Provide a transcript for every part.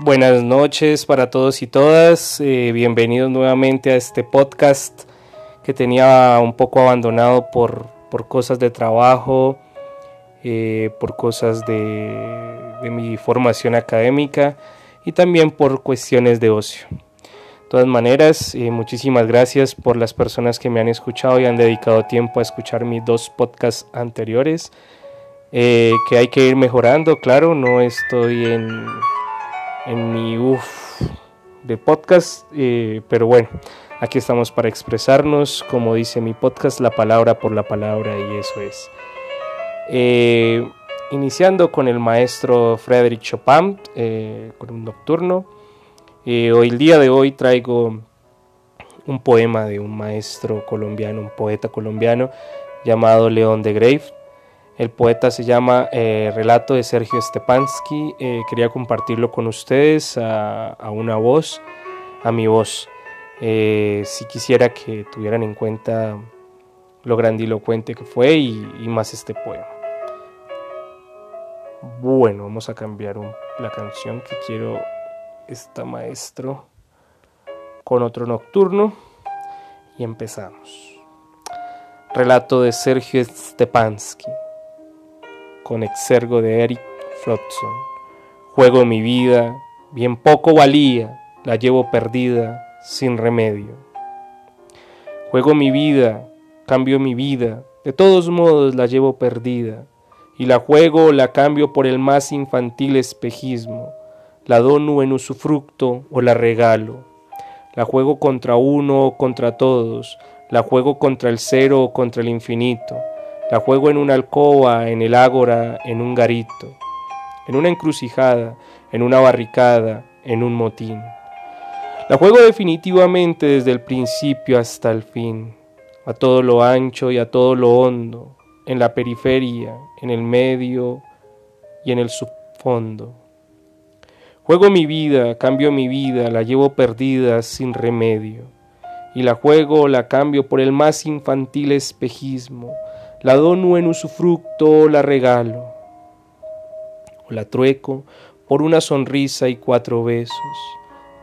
Buenas noches para todos y todas. Eh, bienvenidos nuevamente a este podcast que tenía un poco abandonado por, por cosas de trabajo, eh, por cosas de, mi formación académica y también por cuestiones de ocio. De todas maneras, eh, muchísimas gracias por las personas que me han escuchado y han dedicado tiempo a escuchar mis dos podcasts anteriores. que hay que ir mejorando, claro, no estoy en en mi uff de podcast, eh, pero bueno, aquí estamos para expresarnos, como dice mi podcast, la palabra por la palabra y eso es. Eh, iniciando con el maestro Frédéric Chopin, eh, con un nocturno. hoy, el día de hoy traigo un poema de un maestro colombiano, un poeta colombiano llamado León de Grave. El poeta se llama eh, Relato de Sergio Stepansky. Eh, quería compartirlo con ustedes a, una voz, a mi voz. Eh, si quisiera que tuvieran en cuenta lo grandilocuente que fue y, más este poema. Bueno, vamos a cambiar la canción que quiero esta maestro con otro nocturno y empezamos. Relato de Sergio Stepansky con exergo de Eric Flotsam. Juego mi vida, bien poco valía, la llevo perdida, sin remedio. Juego mi vida, cambio mi vida, de todos modos la llevo perdida, y la juego o la cambio por el más infantil espejismo, la dono en usufructo o la regalo. La juego contra uno o contra todos, la juego contra el cero o contra el infinito, la juego en una alcoba, en el ágora, en un garito, en una encrucijada, en una barricada, en un motín. La juego definitivamente desde el principio hasta el fin, a todo lo ancho y a todo lo hondo, en la periferia, en el medio y en el subfondo. Juego mi vida, cambio mi vida, la llevo perdida sin remedio, y la juego la cambio por el más infantil espejismo, la dono en usufructo, la regalo, o la trueco por una sonrisa y cuatro besos.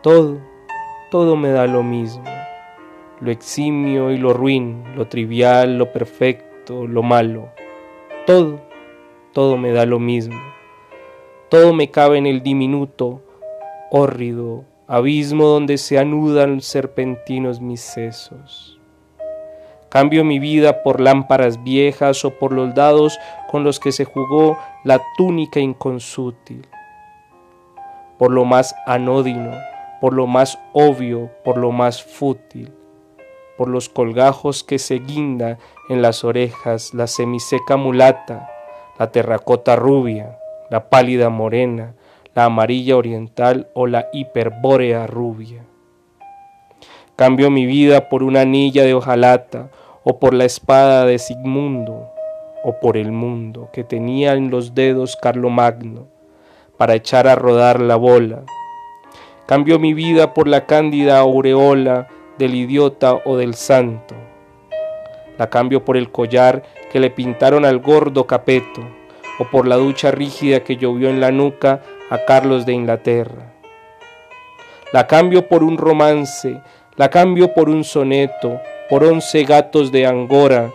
Todo, todo me da lo mismo, lo eximio y lo ruin, lo trivial, lo perfecto, lo malo. Todo, todo me da lo mismo. Todo me cabe en el diminuto, hórrido abismo donde se anudan serpentinos mis sesos. Cambio mi vida por lámparas viejas o por los dados con los que se jugó la túnica inconsútil. Por lo más anódino, por lo más obvio, por lo más fútil, por los colgajos que se guinda en las orejas la semiseca mulata, la terracota rubia, la pálida morena, la amarilla oriental o la hiperbórea rubia. Cambio mi vida por una anilla de hojalata o por la espada de Sigmundo, o por el mundo que tenía en los dedos Carlomagno, para echar a rodar la bola. Cambio mi vida por la cándida aureola del idiota o del santo. La cambio por el collar que le pintaron al gordo Capeto, o por la ducha rígida que llovió en la nuca a Carlos de Inglaterra. La cambio por un romance, la cambio por un soneto, por once gatos de Angora,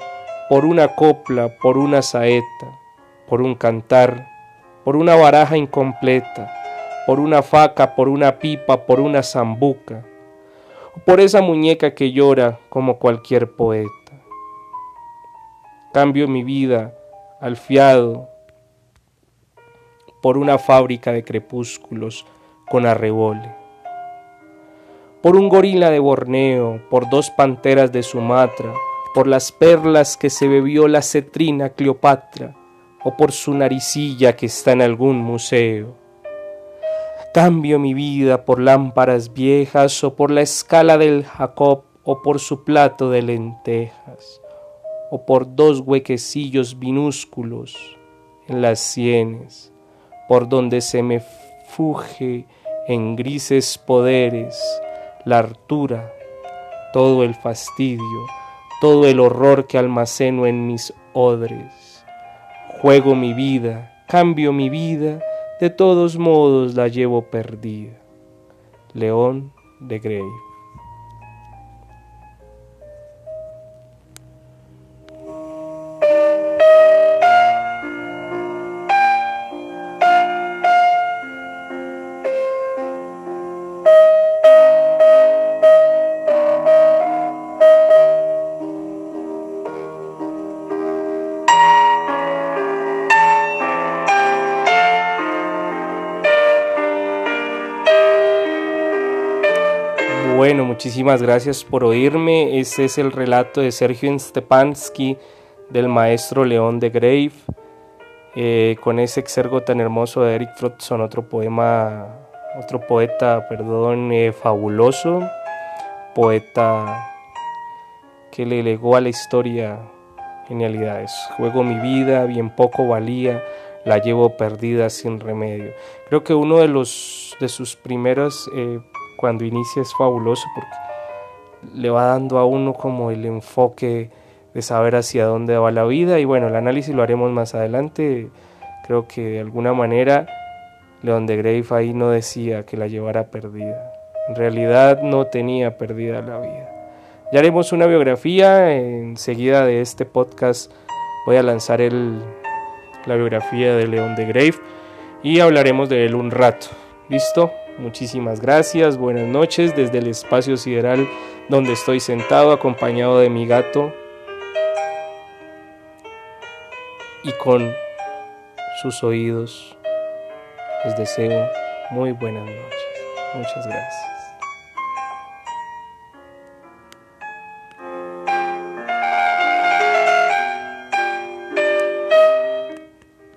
por una copla, por una saeta, por un cantar, por una baraja incompleta, por una faca, por una pipa, por una zambuca, por esa muñeca que llora como cualquier poeta. Cambio mi vida al fiado por una fábrica de crepúsculos con arrebole por un gorila de Borneo, por dos panteras de Sumatra, por las perlas que se bebió la cetrina Cleopatra, o por su naricilla que está en algún museo. Cambio mi vida por lámparas viejas, o por la escala del Jacob, o por su plato de lentejas, o por dos huequecillos minúsculos en las sienes, por donde se me fuge en grises poderes la hartura, todo el fastidio, todo el horror que almaceno en mis odres. Juego mi vida, cambio mi vida, de todos modos la llevo perdida. León de Grey. Bueno, muchísimas gracias por oírme. Este es el relato de Sergio Stepansky del maestro León de Grave, eh, con ese exergo tan hermoso de Eric Frotzson, otro poema, otro poeta, perdón, eh, fabuloso, poeta que le legó a la historia genialidades. Juego mi vida, bien poco valía, la llevo perdida sin remedio. Creo que uno de los de sus primeros eh, cuando inicia es fabuloso porque le va dando a uno como el enfoque de saber hacia dónde va la vida y bueno, el análisis lo haremos más adelante. Creo que de alguna manera León de Grave ahí no decía que la llevara perdida. En realidad no tenía perdida la vida. Ya haremos una biografía, enseguida de este podcast voy a lanzar el, la biografía de León de Grave y hablaremos de él un rato. ¿Listo? Muchísimas gracias, buenas noches desde el espacio sideral donde estoy sentado acompañado de mi gato y con sus oídos. Les deseo muy buenas noches. Muchas gracias.